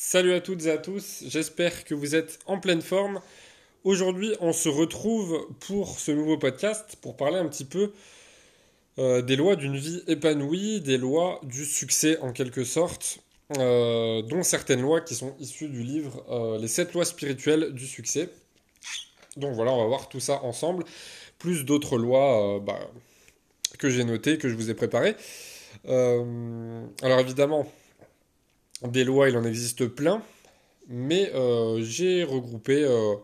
Salut à toutes et à tous, j'espère que vous êtes en pleine forme. Aujourd'hui, on se retrouve pour ce nouveau podcast pour parler un petit peu euh, des lois d'une vie épanouie, des lois du succès en quelque sorte, euh, dont certaines lois qui sont issues du livre euh, Les 7 lois spirituelles du succès. Donc voilà, on va voir tout ça ensemble, plus d'autres lois bah, que j'ai notées, que je vous ai préparées. alors évidemment, des lois, il en existe plein, mais euh, j'ai regroupé euh,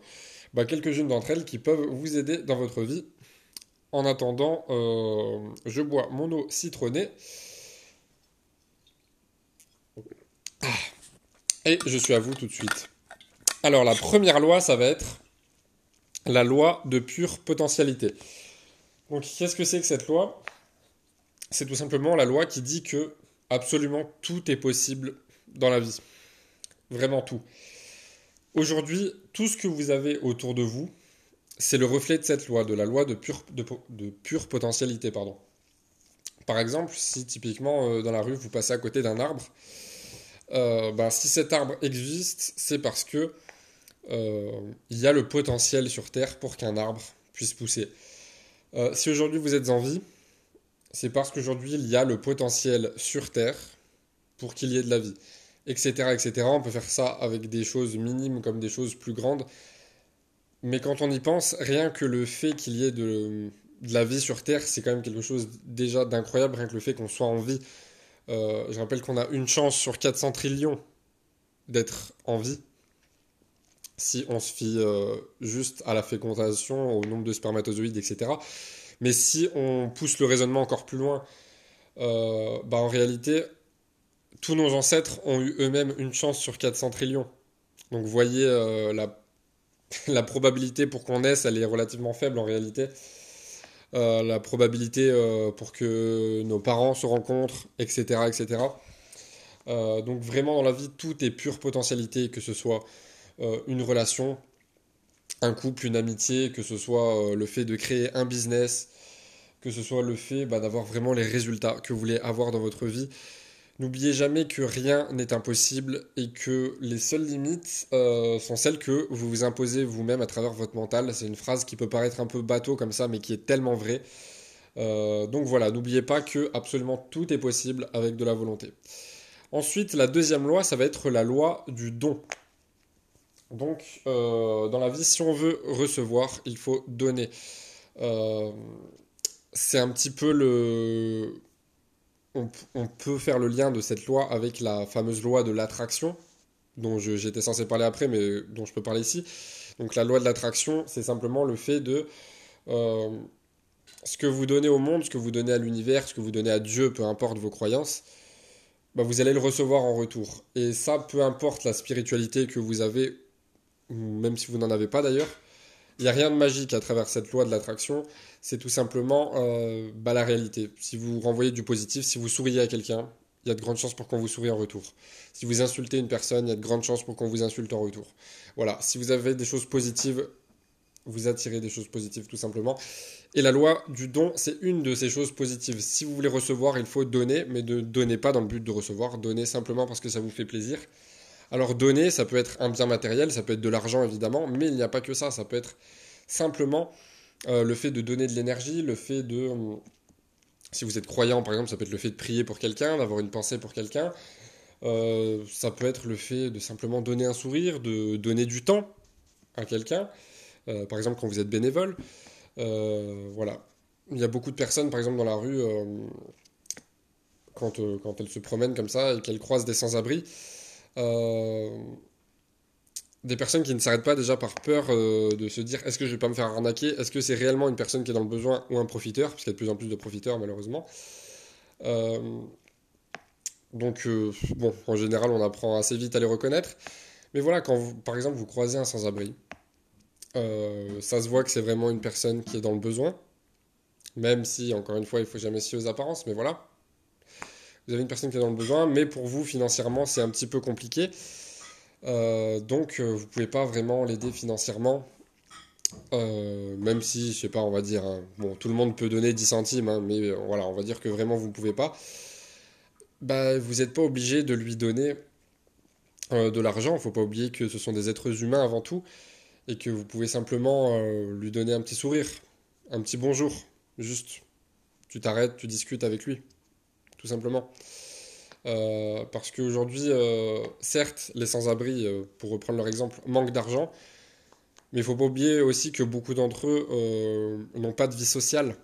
bah, quelques-unes d'entre elles qui peuvent vous aider dans votre vie. En attendant, euh, je bois mon eau citronnée. Ah. Et je suis à vous tout de suite. Alors la première loi, ça va être la loi de pure potentialité. Donc qu'est-ce que c'est que cette loi? C'est tout simplement la loi qui dit que absolument tout est possible dans la vie. Vraiment tout. Aujourd'hui, tout ce que vous avez autour de vous, c'est le reflet de cette loi, de la loi de pure, de, pure potentialité. Pardon. Par exemple, si typiquement euh, dans la rue vous passez à côté d'un arbre, euh, ben, si cet arbre existe, c'est parce que euh, il y a le potentiel sur Terre pour qu'un arbre puisse pousser. si aujourd'hui vous êtes en vie, c'est parce qu'aujourd'hui il y a le potentiel sur Terre pour qu'il y ait de la vie etc., etc. On peut faire ça avec des choses minimes comme des choses plus grandes. Mais quand on y pense, rien que le fait qu'il y ait de, la vie sur Terre, c'est quand même quelque chose déjà d'incroyable, rien que le fait qu'on soit en vie. Euh, je rappelle qu'on a une chance sur 400 trillions d'être en vie. Si on se fie euh, juste à la fécondation, au nombre de spermatozoïdes, etc. Mais si on pousse le raisonnement encore plus loin, euh, bah en réalité, tous nos ancêtres ont eu eux-mêmes une chance sur 400 trillions. Donc voyez, euh, la, la, probabilité pour qu'on naisse, elle est relativement faible en réalité. Euh, la probabilité euh, pour que nos parents se rencontrent, etc. etc. donc vraiment dans la vie, tout est pure potentialité, que ce soit une relation, un couple, une amitié, que ce soit le fait de créer un business, que ce soit le fait bah, d'avoir vraiment les résultats que vous voulez avoir dans votre vie. N'oubliez jamais que rien n'est impossible et que les seules limites euh, sont celles que vous vous imposez vous-même à travers votre mental. C'est une phrase qui peut paraître un peu bateau comme ça, mais qui est tellement vraie. Euh, donc voilà, n'oubliez pas que absolument tout est possible avec de la volonté. Ensuite, la deuxième loi, ça va être la loi du don. Donc, euh, dans la vie, si on veut recevoir, il faut donner. c'est un petit peu le, on, peut faire le lien de cette loi avec la fameuse loi de l'attraction, dont j'étais censé parler après, mais dont je peux parler ici. Donc la loi de l'attraction, c'est simplement le fait de euh, ce que vous donnez au monde, ce que vous donnez à l'univers, ce que vous donnez à Dieu, peu importe vos croyances, bah, vous allez le recevoir en retour. Et ça, peu importe la spiritualité que vous avez, même si vous n'en avez pas d'ailleurs, il n'y a rien de magique à travers cette loi de l'attraction. C'est tout simplement euh, bah, la réalité. Si vous renvoyez du positif, si vous souriez à quelqu'un, il y a de grandes chances pour qu'on vous sourie en retour. Si vous insultez une personne, il y a de grandes chances pour qu'on vous insulte en retour. Voilà, si vous avez des choses positives, vous attirez des choses positives tout simplement. Et la loi du don, c'est une de ces choses positives. Si vous voulez recevoir, il faut donner, mais ne donnez pas dans le but de recevoir. Donnez simplement parce que ça vous fait plaisir. Alors donner, ça peut être un bien matériel, ça peut être de l'argent évidemment, mais il n'y a pas que ça, ça peut être simplement euh, le fait de donner de l'énergie, le fait de... Euh, si vous êtes croyant par exemple, ça peut être le fait de prier pour quelqu'un, d'avoir une pensée pour quelqu'un, euh, ça peut être le fait de simplement donner un sourire, de donner du temps à quelqu'un, par exemple quand vous êtes bénévole. voilà. Il y a beaucoup de personnes, par exemple, dans la rue, quand, quand elles se promènent comme ça et qu'elles croisent des sans-abri, des personnes qui ne s'arrêtent pas déjà par peur euh, de se dire est-ce que je vais pas me faire arnaquer? Est-ce que c'est réellement une personne qui est dans le besoin ou un profiteur? Parce qu'il y a de plus en plus de profiteurs malheureusement. Euh, donc bon, en général on apprend assez vite à les reconnaître. Mais voilà, quand par exemple vous croisez un sans-abri, ça se voit que c'est vraiment une personne qui est dans le besoin. Même si, encore une fois, il faut jamais se fier aux apparences, mais voilà, vous avez une personne qui est dans le besoin, mais pour vous, financièrement, c'est un petit peu compliqué. Euh, donc, euh, vous ne pouvez pas vraiment l'aider financièrement. Euh, même si, je sais pas, on va dire, hein, bon, tout le monde peut donner 10 centimes, hein, mais voilà, on va dire que vraiment vous ne pouvez pas. Bah, vous n'êtes pas obligé de lui donner de l'argent. Il ne faut pas oublier que ce sont des êtres humains avant tout et que vous pouvez simplement lui donner un petit sourire, un petit bonjour, juste. Tu t'arrêtes, tu discutes avec lui, tout simplement. parce qu'aujourd'hui, certes, les sans-abri, pour reprendre leur exemple, manquent d'argent, mais il faut pas oublier aussi que beaucoup d'entre eux euh, n'ont pas de vie sociale.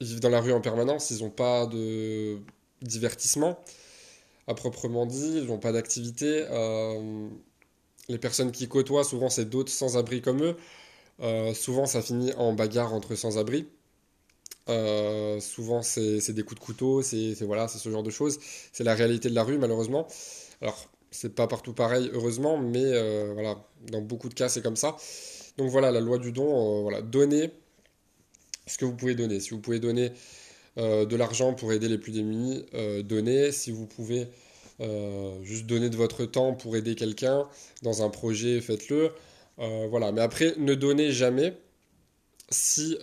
Ils vivent dans la rue en permanence, ils n'ont pas de divertissement à proprement dit, ils n'ont pas d'activité. Euh, les personnes qui côtoient, souvent c'est d'autres sans-abri comme eux. Euh, souvent ça finit en bagarre entre sans-abri. Souvent c'est des coups de couteau, c'est voilà, ce genre de choses. C'est la réalité de la rue malheureusement. Alors c'est pas partout pareil, heureusement, mais euh, voilà, dans beaucoup de cas, c'est comme ça. Donc voilà, la loi du don, euh, voilà, donnez ce que vous pouvez donner. Si vous pouvez donner euh, de l'argent pour aider les plus démunis, donnez. Si vous pouvez juste donner de votre temps pour aider quelqu'un dans un projet, faites-le. voilà, mais après, ne donnez jamais si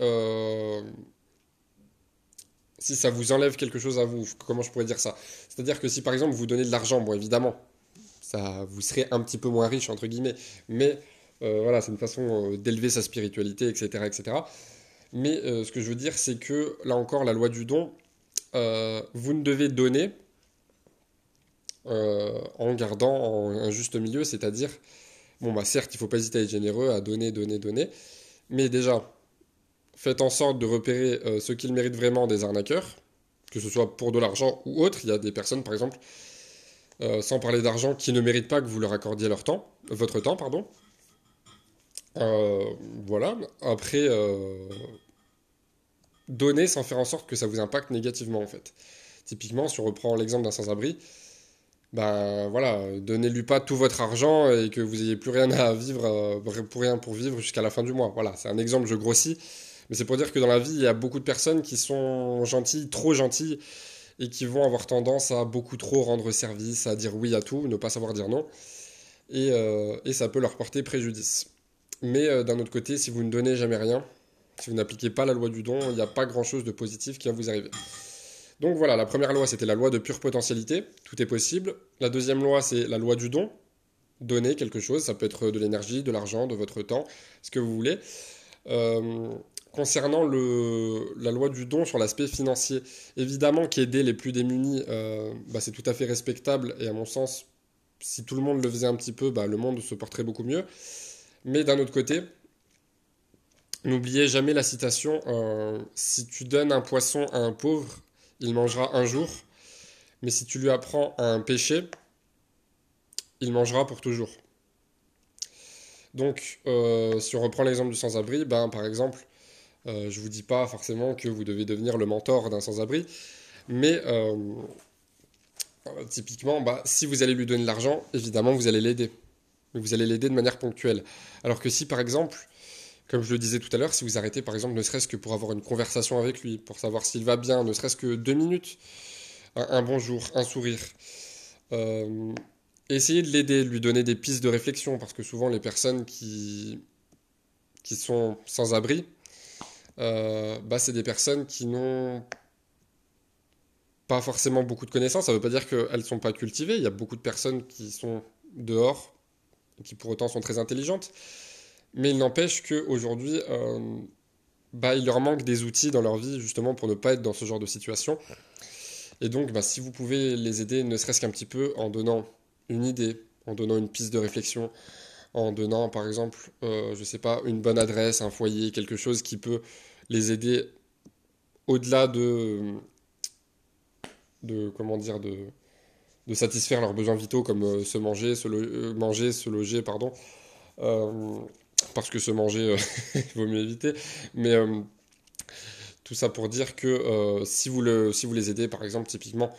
si ça vous enlève quelque chose à vous, comment je pourrais dire ça? C'est-à-dire que si par exemple vous donnez de l'argent, bon évidemment, ça vous serez un petit peu moins riche, entre guillemets. Mais euh, voilà, c'est une façon euh, d'élever sa spiritualité, etc. etc. Mais euh, ce que je veux dire, c'est que là encore, la loi du don, vous ne devez donner en gardant un juste milieu, c'est-à-dire, bon, bah certes, il faut pas hésiter à être généreux, à donner, donner, donner, mais déjà, faites en sorte de repérer ceux qui méritent vraiment des arnaqueurs, que ce soit pour de l'argent ou autre. Il y a des personnes, par exemple, euh, sans parler d'argent, qui ne méritent pas que vous leur accordiez leur temps, votre temps, pardon. Euh, voilà. Après, euh, donner sans faire en sorte que ça vous impacte négativement, en fait. Typiquement, si on reprend l'exemple d'un sans-abri, ben voilà, donnez-lui pas tout votre argent et que vous n'ayez plus rien à vivre, pour rien pour vivre jusqu'à la fin du mois. Voilà, c'est un exemple, je grossis. Mais c'est pour dire que dans la vie, il y a beaucoup de personnes qui sont gentilles, trop gentilles, et qui vont avoir tendance à beaucoup trop rendre service, à dire oui à tout, ne pas savoir dire non, et, euh, ça peut leur porter préjudice. Mais euh, d'un autre côté, si vous ne donnez jamais rien, si vous n'appliquez pas la loi du don, il n'y a pas grand-chose de positif qui va vous arriver. Donc voilà, la première loi, c'était la loi de pure potentialité, tout est possible. La deuxième loi, c'est la loi du don, donner quelque chose, ça peut être de l'énergie, de l'argent, de votre temps, ce que vous voulez. Euh, concernant la loi du don sur l'aspect financier, évidemment qu'aider les plus démunis, euh, bah, c'est tout à fait respectable et à mon sens, si tout le monde le faisait un petit peu, bah, le monde se porterait beaucoup mieux. Mais d'un autre côté, n'oubliez jamais la citation euh, si tu donnes un poisson à un pauvre, il mangera un jour, mais si tu lui apprends un péché, il mangera pour toujours. Donc, euh, si on reprend l'exemple du sans-abri, ben, par exemple, euh, je ne vous dis pas forcément que vous devez devenir le mentor d'un sans-abri, mais euh, typiquement, bah, si vous allez lui donner de l'argent, évidemment, vous allez l'aider. Mais vous allez l'aider de manière ponctuelle. Alors que si, par exemple, comme je le disais tout à l'heure, si vous arrêtez, par exemple, ne serait-ce que pour avoir une conversation avec lui, pour savoir s'il va bien, ne serait-ce que deux minutes, un, bonjour, un sourire, euh, essayez de l'aider, lui donner des pistes de réflexion, parce que souvent les personnes qui, sont sans abri, euh, bah, c'est des personnes qui n'ont pas forcément beaucoup de connaissances. Ça ne veut pas dire qu'elles ne sont pas cultivées. Il y a beaucoup de personnes qui sont dehors qui pour autant sont très intelligentes. Mais il n'empêche qu'aujourd'hui, euh, bah, il leur manque des outils dans leur vie justement pour ne pas être dans ce genre de situation. Et donc, bah, si vous pouvez les aider, ne serait-ce qu'un petit peu, en donnant une idée, en donnant une piste de réflexion, en donnant par exemple, euh, je sais pas, une bonne adresse, un foyer, quelque chose qui peut les aider au-delà de, comment dire de, satisfaire leurs besoins vitaux comme euh, se manger, se euh, manger, se loger, pardon. Euh, parce que se manger, il vaut mieux éviter. Mais tout ça pour dire que si, vous les aidez, par exemple, typiquement,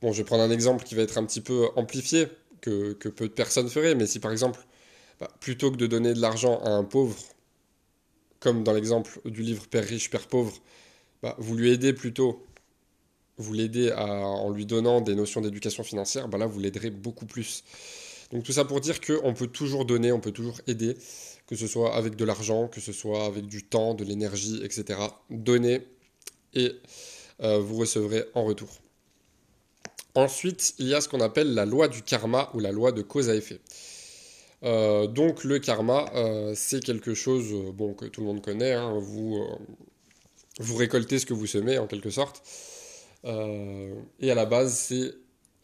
bon, je vais prendre un exemple qui va être un petit peu amplifié, que, que peu de personnes feraient, mais si par exemple, bah, plutôt que de donner de l'argent à un pauvre, comme dans l'exemple du livre Père riche, Père pauvre, bah, vous lui aidez plutôt, vous l'aidez en lui donnant des notions d'éducation financière, bah là vous l'aiderez beaucoup plus. Donc tout ça pour dire qu'on peut toujours donner, on peut toujours aider, que ce soit avec de l'argent, que ce soit avec du temps, de l'énergie, etc. Donnez et euh, vous recevrez en retour. Ensuite, il y a ce qu'on appelle la loi du karma ou la loi de cause à effet. Euh, donc le karma, euh, c'est quelque chose euh, bon, que tout le monde connaît. Hein. vous, vous récoltez ce que vous semez en quelque sorte. et à la base, c'est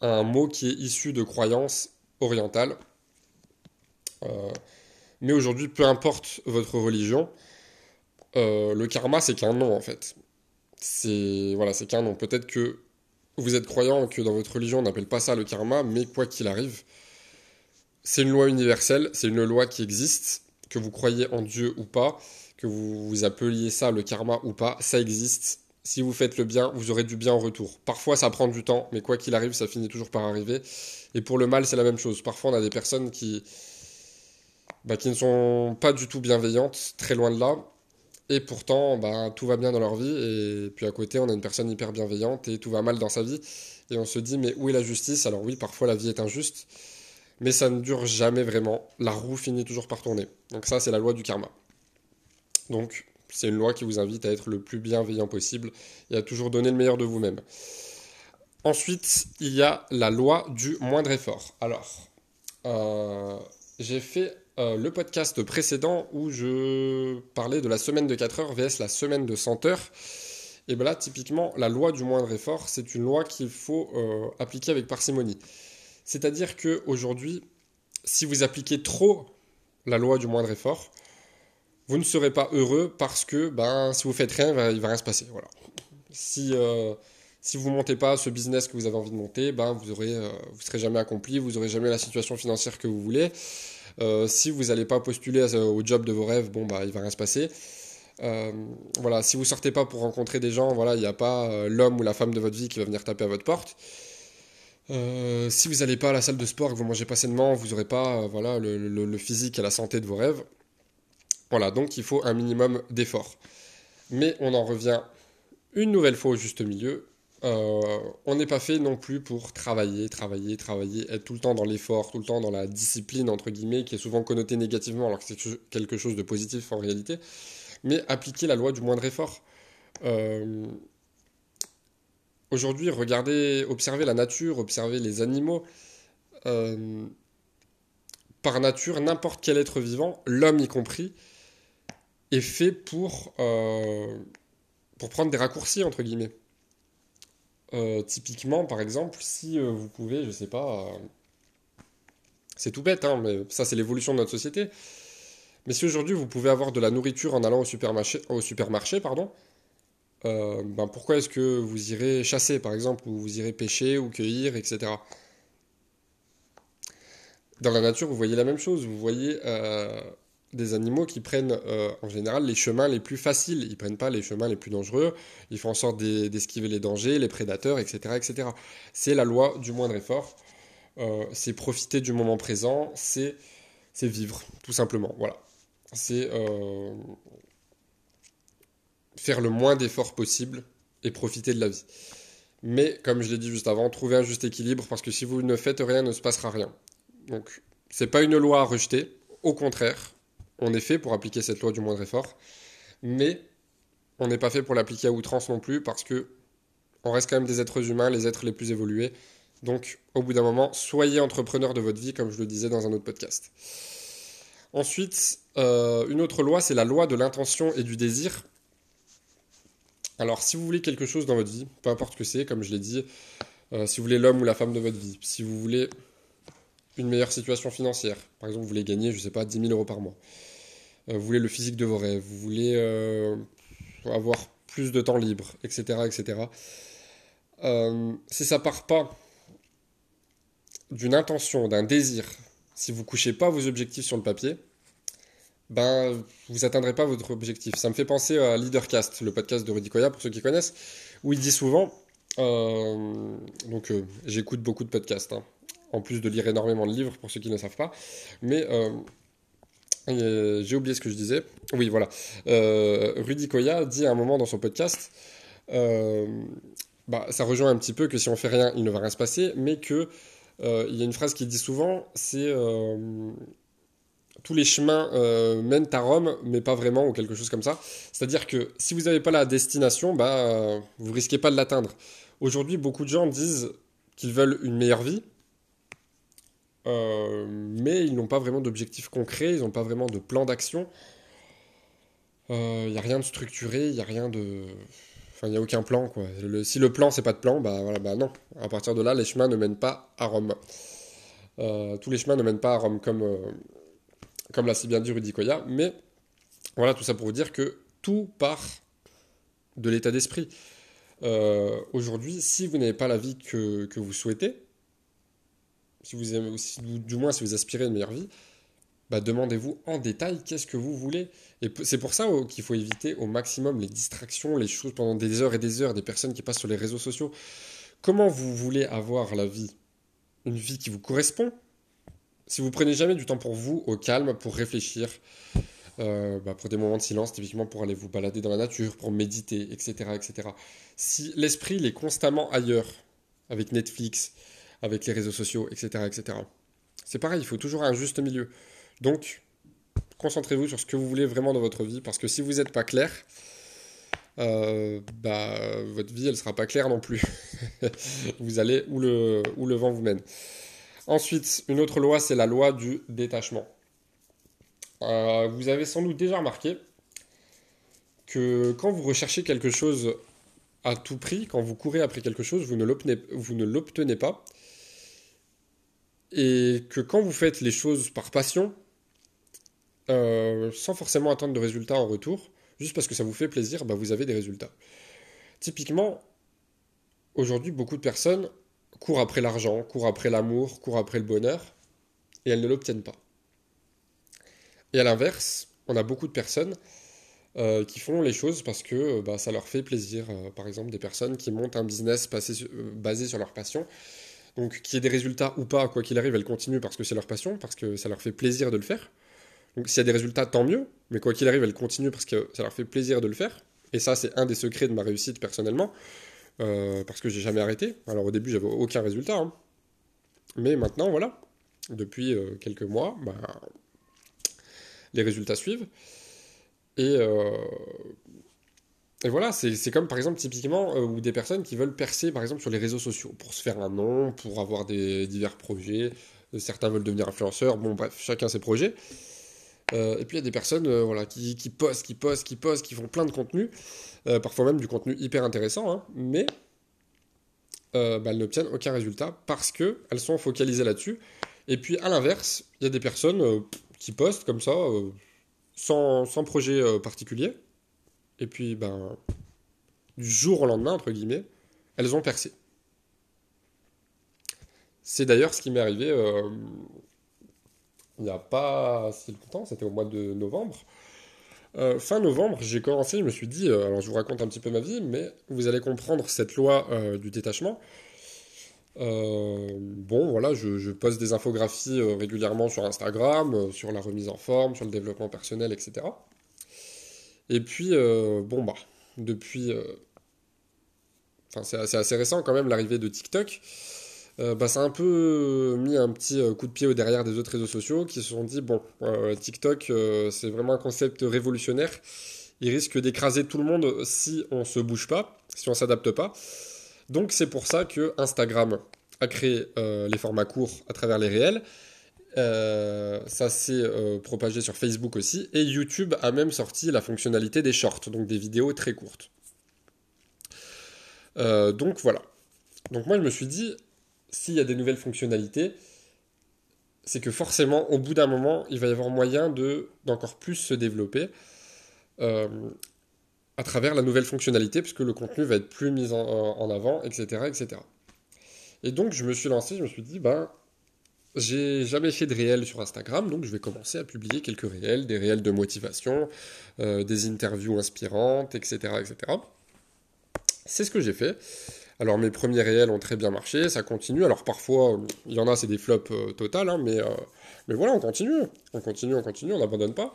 un mot qui est issu de croyances orientales. mais aujourd'hui, peu importe votre religion, le karma, c'est qu'un nom en fait. C'est voilà, c'est qu'un nom. Peut-être que vous êtes croyant que dans votre religion on n'appelle pas ça le karma, mais quoi qu'il arrive, c'est une loi universelle, c'est une loi qui existe, que vous croyez en Dieu ou pas, que vous, vous appeliez ça le karma ou pas, ça existe. Si vous faites le bien, vous aurez du bien en retour. Parfois, ça prend du temps, mais quoi qu'il arrive, ça finit toujours par arriver. Et pour le mal, c'est la même chose. Parfois, on a des personnes qui, bah, qui ne sont pas du tout bienveillantes, très loin de là. Et pourtant, bah, tout va bien dans leur vie. Et puis à côté, on a une personne hyper bienveillante et tout va mal dans sa vie. Et on se dit, mais où est la justice? Alors oui, parfois la vie est injuste mais ça ne dure jamais vraiment. La roue finit toujours par tourner. Donc ça, c'est la loi du karma. Donc c'est une loi qui vous invite à être le plus bienveillant possible et à toujours donner le meilleur de vous-même. Ensuite, il y a la loi du moindre effort. Alors, euh, j'ai fait euh, le podcast précédent où je parlais de la semaine de 4 heures vs la semaine de 100 heures. Et bien là, typiquement, la loi du moindre effort, c'est une loi qu'il faut euh, appliquer avec parcimonie. C'est-à-dire qu'aujourd'hui, si vous appliquez trop la loi du moindre effort, vous ne serez pas heureux parce que ben, si vous faites rien, il va, rien se passer. Voilà. Si, euh, si vous ne montez pas ce business que vous avez envie de monter, ben, vous ne euh, vous serez jamais accompli, vous n'aurez jamais la situation financière que vous voulez. Euh, si vous n'allez pas postuler au job de vos rêves, bon, bah, il va rien se passer. voilà, si vous sortez pas pour rencontrer des gens, voilà, il n'y a pas l'homme ou la femme de votre vie qui va venir taper à votre porte. Euh, si vous n'allez pas à la salle de sport et que vous mangez pas sainement, vous n'aurez pas euh, voilà, le, physique et la santé de vos rêves. Voilà, donc il faut un minimum d'effort. Mais on en revient une nouvelle fois au juste milieu. Euh, on n'est pas fait non plus pour travailler, travailler, travailler, être tout le temps dans l'effort, tout le temps dans la discipline, entre guillemets, qui est souvent connotée négativement alors que c'est quelque chose de positif en réalité. Mais appliquer la loi du moindre effort. Aujourd'hui, regardez, observez la nature, observez les animaux. Euh, par nature, n'importe quel être vivant, l'homme y compris, est fait pour, euh, pour prendre des raccourcis, entre guillemets. Euh, typiquement, par exemple, si vous pouvez, je sais pas, c'est tout bête, hein, mais ça c'est l'évolution de notre société. Mais si aujourd'hui vous pouvez avoir de la nourriture en allant au supermarché, au supermarché pardon, euh, ben pourquoi est-ce que vous irez chasser, par exemple, ou vous irez pêcher ou cueillir, etc. Dans la nature, vous voyez la même chose. Vous voyez euh, des animaux qui prennent euh, en général les chemins les plus faciles. Ils prennent pas les chemins les plus dangereux. Ils font en sorte d'esquiver les dangers, les prédateurs, etc., etc. C'est la loi du moindre effort. c'est profiter du moment présent. C'est vivre, tout simplement. Voilà. C'est faire le moins d'efforts possible et profiter de la vie. Mais comme je l'ai dit juste avant, trouver un juste équilibre parce que si vous ne faites rien, ne se passera rien. Donc, c'est pas une loi à rejeter. Au contraire, on est fait pour appliquer cette loi du moindre effort, mais on n'est pas fait pour l'appliquer à outrance non plus parce que on reste quand même des êtres humains, les êtres les plus évolués. Donc, au bout d'un moment, soyez entrepreneur de votre vie, comme je le disais dans un autre podcast. Ensuite, euh, une autre loi, c'est la loi de l'intention et du désir. Alors, si vous voulez quelque chose dans votre vie, peu importe que c'est, comme je l'ai dit, euh, si vous voulez l'homme ou la femme de votre vie, si vous voulez une meilleure situation financière, par exemple, vous voulez gagner, je ne sais pas, 10 000 euros par mois, euh, vous voulez le physique de vos rêves, vous voulez euh, avoir plus de temps libre, etc., etc. si ça part pas d'une intention, d'un désir, si vous couchez pas vos objectifs sur le papier, ben, vous atteindrez pas votre objectif. Ça me fait penser à Leadercast, le podcast de Rudy Koya, pour ceux qui connaissent, où il dit souvent, euh, donc euh, j'écoute beaucoup de podcasts, hein, en plus de lire énormément de livres, pour ceux qui ne savent pas, mais euh, j'ai oublié ce que je disais. Oui, voilà. Rudy Koya dit à un moment dans son podcast, bah, ça rejoint un petit peu que si on fait rien, il ne va rien se passer, mais que il y a une phrase qu'il dit souvent, c'est tous les chemins euh, mènent à Rome, mais pas vraiment, ou quelque chose comme ça. C'est-à-dire que si vous n'avez pas la destination, bah, vous risquez pas de l'atteindre. Aujourd'hui, beaucoup de gens disent qu'ils veulent une meilleure vie, euh, mais ils n'ont pas vraiment d'objectifs concrets, ils n'ont pas vraiment de plan d'action. Il euh, n'y a rien de structuré, il n'y a rien de... Enfin, il n'y a aucun plan, quoi. si le plan, c'est pas de plan, bah, voilà, bah non. À partir de là, les chemins ne mènent pas à Rome. Euh, tous les chemins ne mènent pas à Rome, comme, comme l'a si bien dit Rudy Koya. Mais voilà, tout ça pour vous dire que tout part de l'état d'esprit. Aujourd'hui, si vous n'avez pas la vie que, que vous souhaitez, si vous aimez, du moins si vous aspirez à une meilleure vie, bah, demandez-vous en détail qu'est-ce que vous voulez. Et c'est pour ça oh, qu'il faut éviter au maximum les distractions, les choses pendant des heures et des heures, des personnes qui passent sur les réseaux sociaux. Comment vous voulez avoir la vie? Une vie qui vous correspond? Si vous prenez jamais du temps pour vous, au calme, pour réfléchir, euh, bah, pour des moments de silence, typiquement pour aller vous balader dans la nature, pour méditer, etc. etc. Si l'esprit est constamment ailleurs, avec Netflix, avec les réseaux sociaux, etc. etc. C'est pareil, il faut toujours un juste milieu. Donc, concentrez-vous sur ce que vous voulez vraiment dans votre vie, parce que si vous n'êtes pas clair, euh, bah, votre vie, elle sera pas claire non plus. vous allez où le, où le vent vous mène. Ensuite, une autre loi, c'est la loi du détachement. Euh, vous avez sans doute déjà remarqué que quand vous recherchez quelque chose à tout prix, quand vous courez après quelque chose, vous ne l'obtenez pas. Et que quand vous faites les choses par passion, euh, sans forcément attendre de résultats en retour, juste parce que ça vous fait plaisir, bah vous avez des résultats. Typiquement, aujourd'hui, beaucoup de personnes courent après l'argent, courent après l'amour, courent après le bonheur, et elles ne l'obtiennent pas. Et à l'inverse, on a beaucoup de personnes euh, qui font les choses parce que bah, ça leur fait plaisir. Euh, par exemple, des personnes qui montent un business basé sur leur passion donc qu'il y ait des résultats ou pas, quoi qu'il arrive, elles continuent parce que c'est leur passion, parce que ça leur fait plaisir de le faire. Donc s'il y a des résultats, tant mieux, mais quoi qu'il arrive, elles continuent parce que ça leur fait plaisir de le faire. Et ça, c'est un des secrets de ma réussite personnellement, euh, parce que j'ai jamais arrêté. Alors au début, j'avais aucun résultat, hein. mais maintenant, voilà, depuis euh, quelques mois, bah, les résultats suivent. Et, euh, voilà, c'est comme par exemple typiquement euh, des personnes qui veulent percer par exemple sur les réseaux sociaux pour se faire un nom, pour avoir divers projets. Certains veulent devenir influenceurs, bon bref, chacun ses projets. Euh, et puis il y a des personnes voilà, qui, postent, qui postent, qui postent, qui font plein de contenu, parfois même du contenu hyper intéressant, hein, mais bah, elles n'obtiennent aucun résultat parce qu'elles sont focalisées là-dessus. Et puis à l'inverse, il y a des personnes qui postent comme ça, sans, sans, projet particulier, et puis, ben, du jour au lendemain, entre guillemets, elles ont percé. C'est d'ailleurs ce qui m'est arrivé euh, il n'y a pas si longtemps, c'était au mois de novembre. Euh, fin novembre, j'ai commencé, je me suis dit, euh, alors je vous raconte un petit peu ma vie, mais vous allez comprendre cette loi du détachement. bon, voilà, je, poste des infographies régulièrement sur Instagram, sur la remise en forme, sur le développement personnel, etc. Et puis, euh, bon, bah, depuis. Euh, enfin, c'est assez, récent quand même l'arrivée de TikTok. Euh, bah, ça a un peu mis un petit coup de pied au derrière des autres réseaux sociaux qui se sont dit bon, TikTok, c'est vraiment un concept révolutionnaire. Il risque d'écraser tout le monde si on se bouge pas, si on s'adapte pas. Donc c'est pour ça que Instagram a créé les formats courts à travers les réels euh, ça s'est euh, propagé sur Facebook aussi. Et YouTube a même sorti la fonctionnalité des shorts, donc des vidéos très courtes. Euh, donc voilà. Donc moi je me suis dit, s'il y a des nouvelles fonctionnalités, c'est que forcément au bout d'un moment, il va y avoir moyen de d'encore plus se développer à travers la nouvelle fonctionnalité, puisque le contenu va être plus mis en, en avant, etc., etc. Et donc je me suis lancé, je me suis dit, ben j'ai jamais fait de réel sur Instagram, donc je vais commencer à publier quelques réels, des réels de motivation, euh, des interviews inspirantes, etc. etc. C'est ce que j'ai fait. Alors mes premiers réels ont très bien marché, ça continue. Alors parfois, il y en a, c'est des flops euh, total, hein, mais, euh, mais voilà, on continue. On continue, on continue, on n'abandonne pas.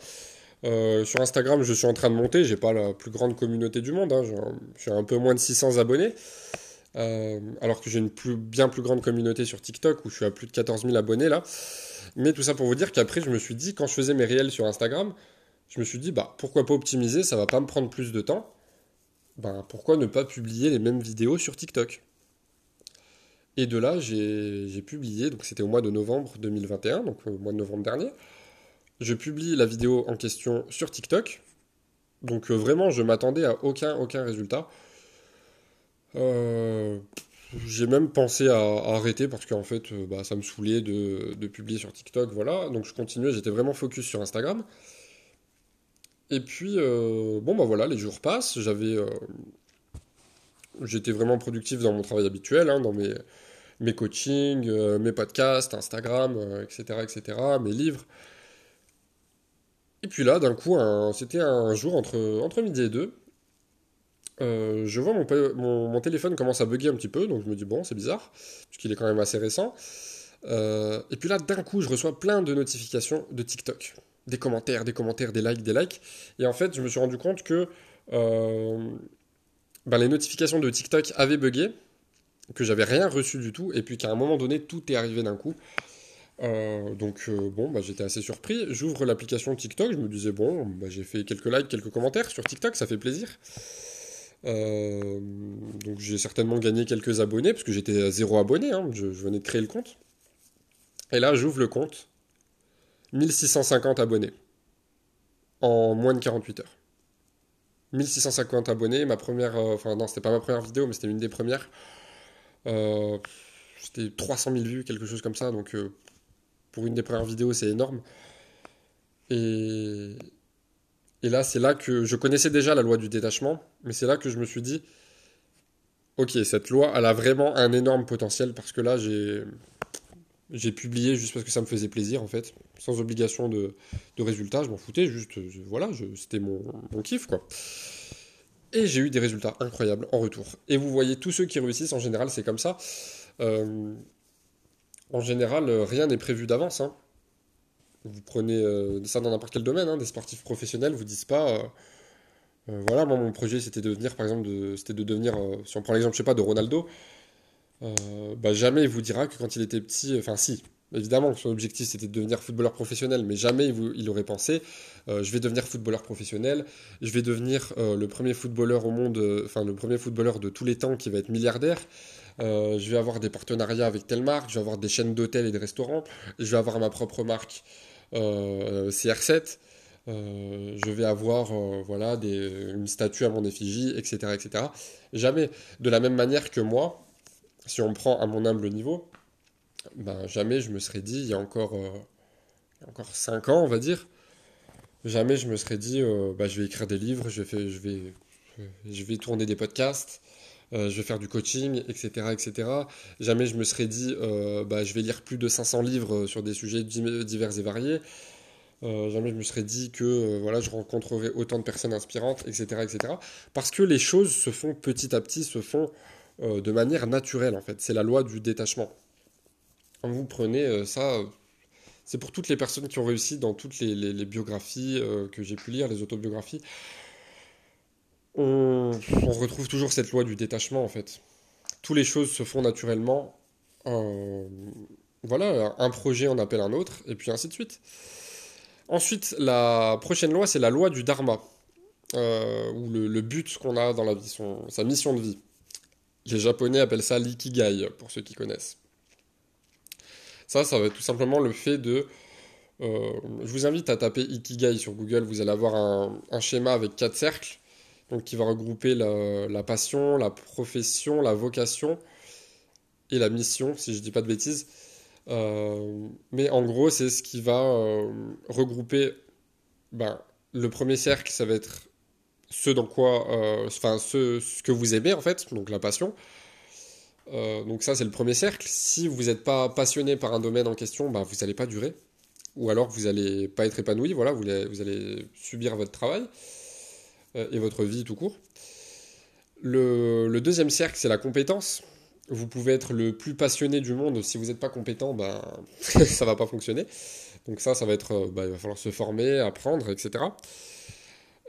sur Instagram, je suis en train de monter, j'ai pas la plus grande communauté du monde, hein, j'ai un peu moins de 600 abonnés. Euh, alors que j'ai une plus, bien plus grande communauté sur TikTok où je suis à plus de 14 000 abonnés là. Mais tout ça pour vous dire qu'après, je me suis dit, quand je faisais mes réels sur Instagram, je me suis dit, bah pourquoi pas optimiser, ça va pas me prendre plus de temps. Ben, pourquoi ne pas publier les mêmes vidéos sur TikTok? Et de là, j'ai publié, donc c'était au mois de novembre 2021, donc au mois de novembre dernier. Je publie la vidéo en question sur TikTok. Donc vraiment, je m'attendais à aucun, aucun résultat. Euh, j'ai même pensé à, arrêter parce qu'en fait, euh, bah, ça me saoulait de, de, publier sur TikTok, voilà. Donc je continuais, j'étais vraiment focus sur Instagram. Et puis, euh, bon, bah voilà, les jours passent. J'avais. J'étais vraiment productif dans mon travail habituel, hein, dans mes, mes coachings, mes podcasts, Instagram, etc., etc., mes livres. Et puis là, d'un coup, c'était un jour entre, entre midi et deux. Euh, je vois mon, mon, téléphone commence à bugger un petit peu, donc je me dis bon, c'est bizarre, puisqu'il est quand même assez récent. Euh, et puis là, d'un coup, je reçois plein de notifications de TikTok. Des commentaires, des commentaires, des likes, des likes. Et en fait, je me suis rendu compte que euh, ben, les notifications de TikTok avaient bugué, que j'avais rien reçu du tout, et puis qu'à un moment donné, tout est arrivé d'un coup. donc bon, bah, j'étais assez surpris. J'ouvre l'application TikTok, je me disais bon, bah, j'ai fait quelques likes, quelques commentaires sur TikTok, ça fait plaisir. Euh, donc j'ai certainement gagné quelques abonnés, parce que j'étais zéro abonné, hein, je, venais de créer le compte. Et là, j'ouvre le compte. 1650 abonnés. En moins de 48 heures. 1650 abonnés, ma première... Euh, enfin non, c'était pas ma première vidéo, mais c'était une des premières. Euh, c'était 300 000 vues, quelque chose comme ça, donc pour une des premières vidéos, c'est énorme. Et, et là, c'est là que je connaissais déjà la loi du détachement, mais c'est là que je me suis dit, ok, cette loi, elle a vraiment un énorme potentiel parce que là, j'ai j'ai publié juste parce que ça me faisait plaisir en fait, sans obligation de, de résultats, je m'en foutais, juste voilà, c'était mon, kiff quoi. Et j'ai eu des résultats incroyables en retour. Et vous voyez, tous ceux qui réussissent en général, c'est comme ça. Euh, en général, rien n'est prévu d'avance. Hein vous prenez euh, ça dans n'importe quel domaine, hein, des sportifs professionnels vous disent pas, euh, voilà, moi mon projet c'était de devenir, par exemple, c'était de devenir, si on prend l'exemple, je sais pas, de Ronaldo, bah, jamais il vous dira que quand il était petit, enfin si, évidemment son objectif c'était de devenir footballeur professionnel, mais jamais il, aurait pensé, je vais devenir footballeur professionnel, je vais devenir le premier footballeur au monde, enfin le premier footballeur de tous les temps qui va être milliardaire. je vais avoir des partenariats avec telle marque, je vais avoir des chaînes d'hôtels et de restaurants, je vais avoir ma propre marque euh, CR7, euh, je vais avoir euh, voilà, des, une statue à mon effigie, etc., etc. Jamais, de la même manière que moi, si on prend à mon humble niveau, ben, jamais je me serais dit, il y a encore, encore 5 ans, on va dire, jamais je me serais dit, bah, je vais écrire des livres, je vais, je vais, je vais tourner des podcasts, je vais faire du coaching, etc., etc. Jamais je me serais dit, bah, je vais lire plus de 500 livres sur des sujets divers et variés. jamais je me serais dit que voilà, je rencontrerai autant de personnes inspirantes, etc., etc. Parce que les choses se font petit à petit, se font de manière naturelle, en fait. C'est la loi du détachement. Quand vous prenez ça, c'est pour toutes les personnes qui ont réussi dans toutes les biographies que j'ai pu lire, les autobiographies on, retrouve toujours cette loi du détachement en fait. Toutes les choses se font naturellement. voilà, un projet en appelle un autre, et puis ainsi de suite. Ensuite, la prochaine loi, c'est la loi du dharma, euh, ou le, but qu'on a dans la vie, sa mission de vie. Les Japonais appellent ça l'ikigai, pour ceux qui connaissent. Ça, ça va être tout simplement le fait de... Euh, je vous invite à taper ikigai sur Google, vous allez avoir un, schéma avec quatre cercles donc qui va regrouper la, passion, la profession, la vocation et la mission, si je ne dis pas de bêtises. Euh, mais en gros, c'est ce qui va euh, regrouper ben, le premier cercle, ça va être ce dans quoi, enfin ce, ce, que vous aimez en fait, donc la passion. Donc ça, c'est le premier cercle. Si vous n'êtes pas passionné par un domaine en question, ben, vous n'allez pas durer. Ou alors vous n'allez pas être épanoui, voilà, vous allez subir votre travail. Euh, et votre vie tout court. Le, deuxième cercle, c'est la compétence. Vous pouvez être le plus passionné du monde, si vous n'êtes pas compétent, ben, ça va pas fonctionner. Donc ça, ça va être, euh, ben, il va falloir se former, apprendre, etc.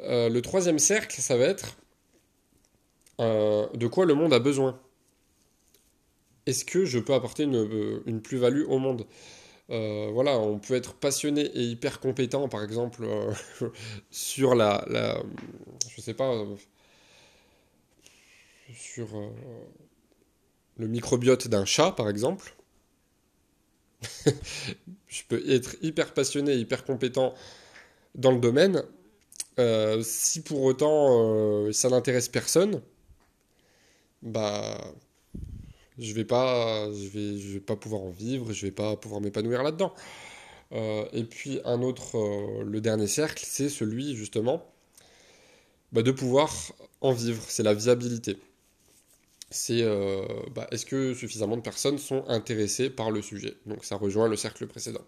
Euh, le troisième cercle, ça va être de quoi le monde a besoin. Est-ce que je peux apporter une, une plus-value au monde? Euh, voilà, on peut être passionné et hyper compétent, par exemple, euh, sur la, Je sais pas. sur. le microbiote d'un chat, par exemple. je peux être hyper passionné, hyper compétent dans le domaine. Euh, si pour autant euh, ça n'intéresse personne, bah je vais pas, je vais, pas pouvoir en vivre, je vais pas pouvoir m'épanouir là-dedans. Euh, et puis un autre, le dernier cercle, c'est celui justement bah, de pouvoir en vivre, c'est la viabilité. C'est bah, est-ce que suffisamment de personnes sont intéressées par le sujet? Donc ça rejoint le cercle précédent.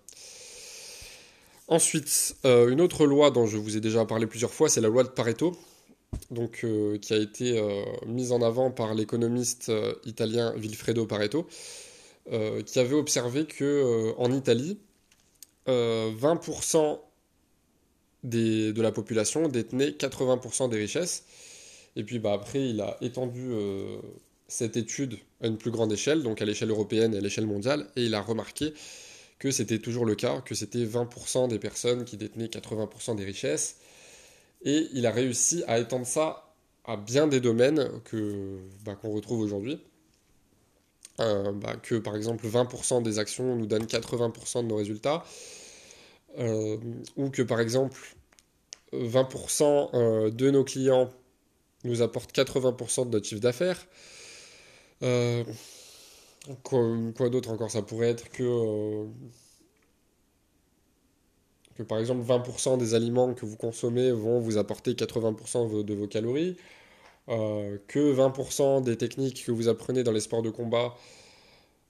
Ensuite, euh, une autre loi dont je vous ai déjà parlé plusieurs fois, c'est la loi de Pareto, donc, euh, qui a été euh, mise en avant par l'économiste italien Vilfredo Pareto, qui avait observé que en Italie, 20% de la population détenait 80% des richesses. Et puis bah, après, il a étendu cette étude à une plus grande échelle, donc à l'échelle européenne et à l'échelle mondiale, et il a remarqué que c'était toujours le cas, que c'était 20% des personnes qui détenaient 80% des richesses. Et il a réussi à étendre ça à bien des domaines bah, qu'on retrouve aujourd'hui. Euh, bah, que par exemple 20% des actions nous donnent 80% de nos résultats, euh, ou que par exemple 20% euh, de nos clients nous apportent 80% de notre chiffre d'affaires. Quoi, d'autre encore? Ça pourrait être que, euh, que par exemple 20% des aliments que vous consommez vont vous apporter 80% de vos calories, euh, que 20% des techniques que vous apprenez dans les sports de combat,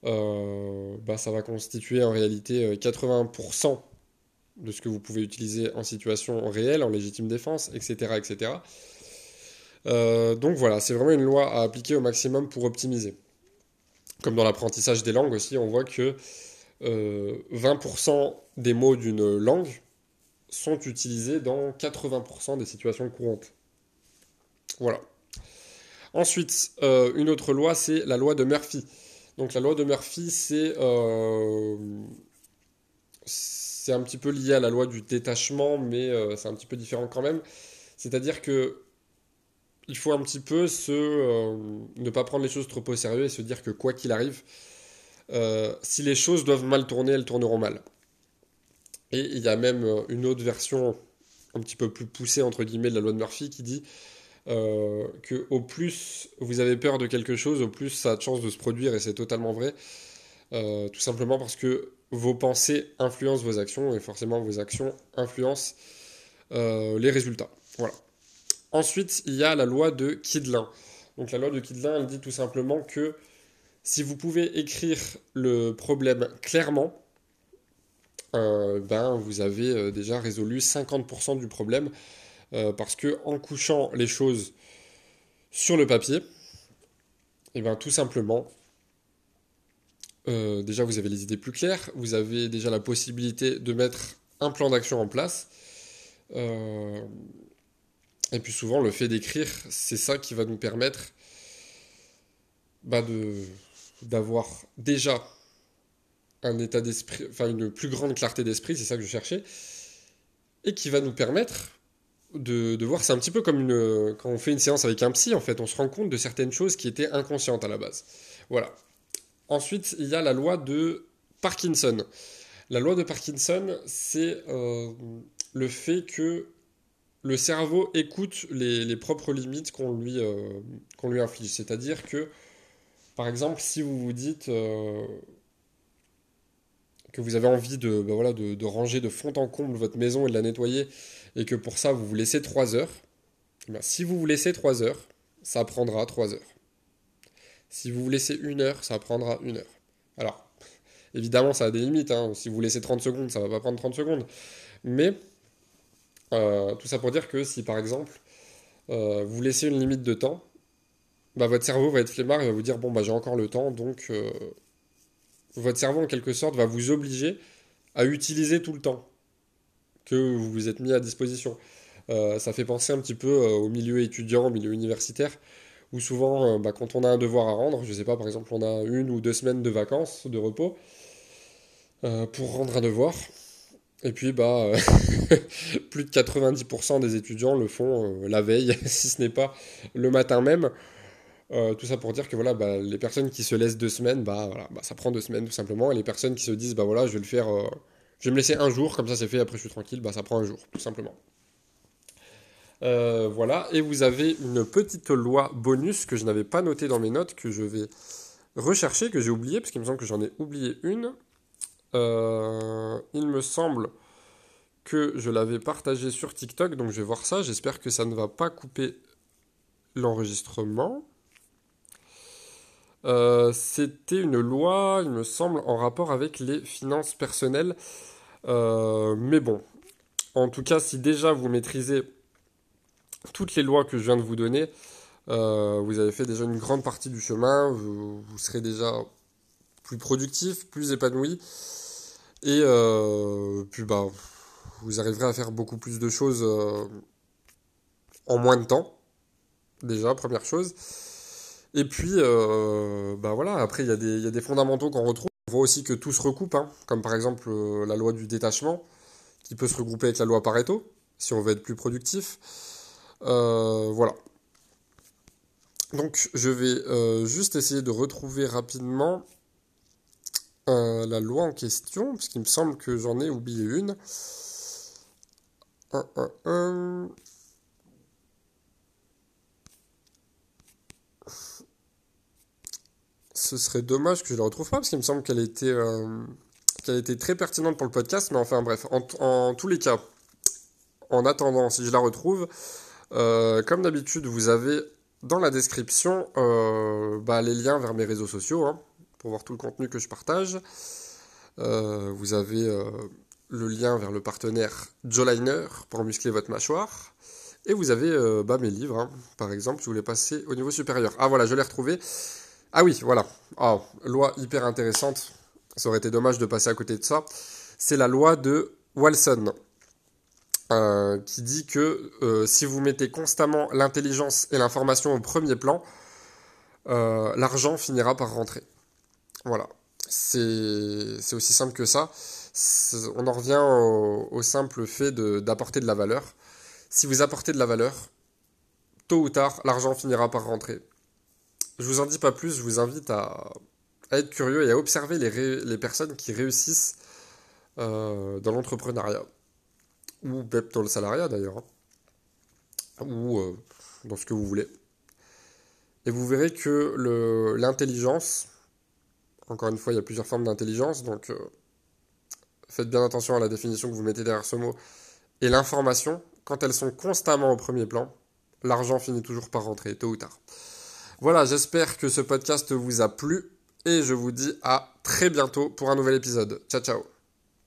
euh, bah, ça va constituer en réalité 80% de ce que vous pouvez utiliser en situation réelle, en légitime défense, etc. etc. donc voilà, c'est vraiment une loi à appliquer au maximum pour optimiser comme dans l'apprentissage des langues aussi, on voit que 20% euh, des mots d'une langue sont utilisés dans 80% des situations courantes. Voilà. Ensuite, euh, une autre loi, c'est la loi de Murphy. Donc la loi de Murphy, c'est euh, un petit peu lié à la loi du détachement, mais c'est un petit peu différent quand même. C'est-à-dire que il faut un petit peu euh, ne pas prendre les choses trop au sérieux et se dire que quoi qu'il arrive, euh, si les choses doivent mal tourner, elles tourneront mal. Et il y a même euh, une autre version un petit peu plus poussée, entre guillemets, de la loi de Murphy qui dit que au plus vous avez peur de quelque chose, au plus ça a de chances de se produire, et c'est totalement vrai. tout simplement parce que vos pensées influencent vos actions, et forcément vos actions influencent les résultats. Voilà. Ensuite, il y a la loi de Kidlin. Donc la loi de Kidlin, elle dit tout simplement que si vous pouvez écrire le problème clairement, euh, ben, vous avez euh, déjà résolu 50% du problème. Euh, parce que en couchant les choses sur le papier, et eh ben, tout simplement, déjà vous avez les idées plus claires, vous avez déjà la possibilité de mettre un plan d'action en place. Et puis souvent, le fait d'écrire, c'est ça qui va nous permettre bah, d'avoir déjà un état d'esprit, enfin une plus grande clarté d'esprit, c'est ça que je cherchais, et qui va nous permettre de, de voir, c'est un petit peu comme une, quand on fait une séance avec un psy, en fait, on se rend compte de certaines choses qui étaient inconscientes à la base. Voilà. Ensuite, il y a la loi de Parkinson. La loi de Parkinson, c'est euh, le fait que le cerveau écoute les, propres limites qu'on lui, euh, lui inflige. C'est-à-dire que, par exemple, si vous vous dites euh, que vous avez envie de, bah voilà, de, ranger de fond en comble votre maison et de la nettoyer, et que pour ça vous vous laissez 3 heures, eh si vous vous laissez 3 heures, ça prendra 3 heures. Si vous vous laissez une heure, ça prendra une heure. Alors, évidemment, ça a des limites. Hein. Si vous laissez 30 secondes, ça va pas prendre 30 secondes. Mais euh, tout ça pour dire que si par exemple euh, vous laissez une limite de temps, bah, votre cerveau va être flemmard et va vous dire bon bah j'ai encore le temps, donc euh, votre cerveau en quelque sorte va vous obliger à utiliser tout le temps que vous vous êtes mis à disposition. ça fait penser un petit peu au milieu étudiant, au milieu universitaire, où souvent bah, quand on a un devoir à rendre, je sais pas par exemple on a une ou deux semaines de vacances, de repos, pour rendre un devoir, et puis, bah, euh, plus de 90% des étudiants le font euh, la veille, si ce n'est pas le matin même. Euh, tout ça pour dire que voilà, bah, les personnes qui se laissent deux semaines, bah, voilà, bah, ça prend deux semaines tout simplement. Et les personnes qui se disent, bah voilà, je vais le faire, euh, je vais me laisser un jour, comme ça c'est fait, après je suis tranquille, bah ça prend un jour, tout simplement. Euh, voilà, et vous avez une petite loi bonus que je n'avais pas notée dans mes notes, que je vais rechercher, que j'ai oublié, parce qu'il me semble que j'en ai oublié une. il me semble que je l'avais partagé sur TikTok, donc je vais voir ça. J'espère que ça ne va pas couper l'enregistrement. Euh, c'était une loi, il me semble, en rapport avec les finances personnelles. Euh, mais bon, en tout cas, si déjà vous maîtrisez toutes les lois que je viens de vous donner, euh, vous avez fait déjà une grande partie du chemin, vous, serez déjà plus productif, plus épanoui, et puis bah, vous arriverez à faire beaucoup plus de choses en moins de temps, déjà, première chose. Et puis, euh, bah voilà, après, il y, a des, fondamentaux qu'on retrouve. On voit aussi que tout se recoupe, hein, comme par exemple euh, la loi du détachement, qui peut se regrouper avec la loi Pareto, si on veut être plus productif. Euh, voilà. Donc, je vais juste essayer de retrouver rapidement la loi en question, parce qu'il me semble que j'en ai oublié une. Un, un, un. Ce serait dommage que je la retrouve pas, parce qu'il me semble qu'elle était, euh, qu'elle était très pertinente pour le podcast, mais enfin bref, en, tous les cas, en attendant, si je la retrouve, euh, comme d'habitude, vous avez dans la description euh, bah, les liens vers mes réseaux sociaux, hein, pour voir tout le contenu que je partage. vous avez le lien vers le partenaire Joliner pour muscler votre mâchoire. Et vous avez bah, mes livres, hein. par exemple, je voulais passer au niveau supérieur. Ah voilà, je l'ai retrouvé. Ah oui, voilà. Oh, loi hyper intéressante. Ça aurait été dommage de passer à côté de ça. C'est la loi de Walson. Euh, qui dit que euh, si vous mettez constamment l'intelligence et l'information au premier plan, euh, l'argent finira par rentrer. Voilà. C'est aussi simple que ça. On en revient au, au simple fait d'apporter de, la valeur. Si vous apportez de la valeur, tôt ou tard, l'argent finira par rentrer. Je vous en dis pas plus, je vous invite à, être curieux et à observer les, personnes qui réussissent euh, dans l'entrepreneuriat, ou même dans le salariat d'ailleurs, hein. ou euh, dans ce que vous voulez. Et vous verrez que l'intelligence, encore une fois, il y a plusieurs formes d'intelligence, donc euh, faites bien attention à la définition que vous mettez derrière ce mot, et l'information, quand elles sont constamment au premier plan, l'argent finit toujours par rentrer, tôt ou tard. Voilà, j'espère que ce podcast vous a plu et je vous dis à très bientôt pour un nouvel épisode. Ciao ciao